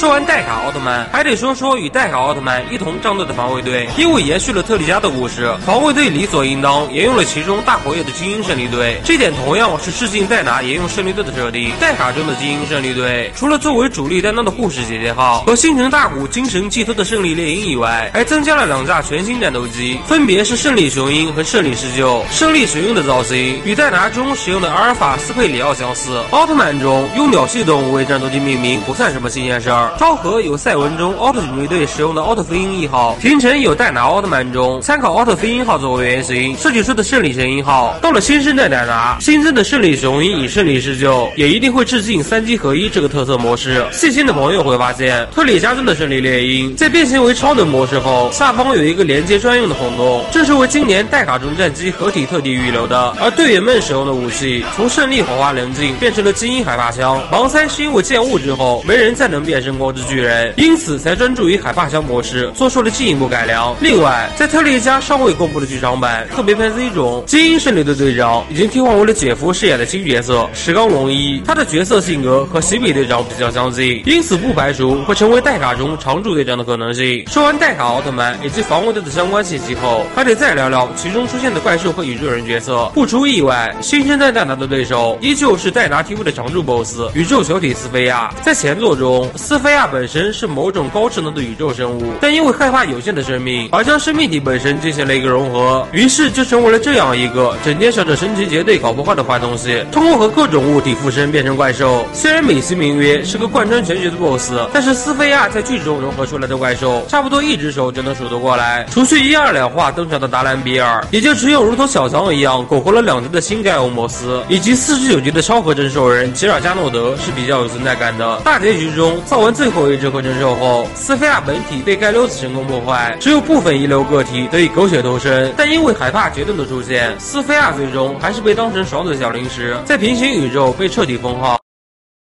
说完戴卡奥特曼，还得说说与戴卡奥特曼一同战斗的防卫队，因为延续了特利迦的故事，防卫队理所应当沿用了其中大活跃的精英胜利队。这点同样是致敬戴拿沿用胜利队的设定。戴卡中的精英胜利队，除了作为主力担当的护士姐姐号和星辰大古精神寄托的胜利猎鹰以外，还增加了两架全新战斗机，分别是胜利雄鹰和胜利狮鹫。胜利雄鹰的造型与戴拿中使用的阿尔法斯佩里奥相似。奥特曼中用鸟系动物为战斗机命名不算什么新鲜事儿。昭和有赛文中奥特警卫队使用的奥特飞鹰一号，平成有戴拿奥特曼中参考奥特飞鹰号作为原型设计出的胜利神鹰号。到了新生代戴拿，新增的胜利雄鹰与胜利施救也一定会致敬三机合一这个特色模式。细心的朋友会发现，特里加中的胜利猎鹰在变形为超能模式后，下方有一个连接专用的孔洞，这是为今年戴卡中战机合体特地预留的。而队员们使用的武器，从胜利火花棱镜变成了精英海霸枪。盲猜是因为见物之后，没人再能变身光之巨人，因此才专注于海霸枪模式，做出了进一步改良。另外，在特利迦尚未公布的剧场版特别篇 Z 中，精英胜利队队长已经替换为了姐夫饰演的新角色石冈龙一，他的角色性格和喜比队长比较相近，因此不排除会成为代卡中常驻队长的可能性。说完代卡奥特曼以及防卫队的相关信息后，还得再聊聊其中出现的怪兽和宇宙人角色。不出意外，新生代戴拿的对手依旧是戴拿 TV 的常驻 BOSS 宇宙球体斯菲亚。在前作中，斯菲菲亚本身是某种高智能的宇宙生物，但因为害怕有限的生命，而将生命体本身进行了一个融合，于是就成为了这样一个整天想着神奇结队搞破坏的坏东西。通过和各种物体附身变成怪兽，虽然美其名曰是个贯穿全局的 BOSS，但是斯菲亚在剧中融合出来的怪兽，差不多一只手就能数得过来。除去一二两话登场的达兰比尔，也就只有如同小强一样苟活了两集的新盖欧摩斯，以及四十九集的超合真兽人吉尔加诺德是比较有存在感的。大结局中造完最后一只混成兽后，斯菲亚本体被盖溜子成功破坏，只有部分遗留个体得以苟且偷生。但因为害怕决斗的出现，斯菲亚最终还是被当成爽嘴小零食，在平行宇宙被彻底封号。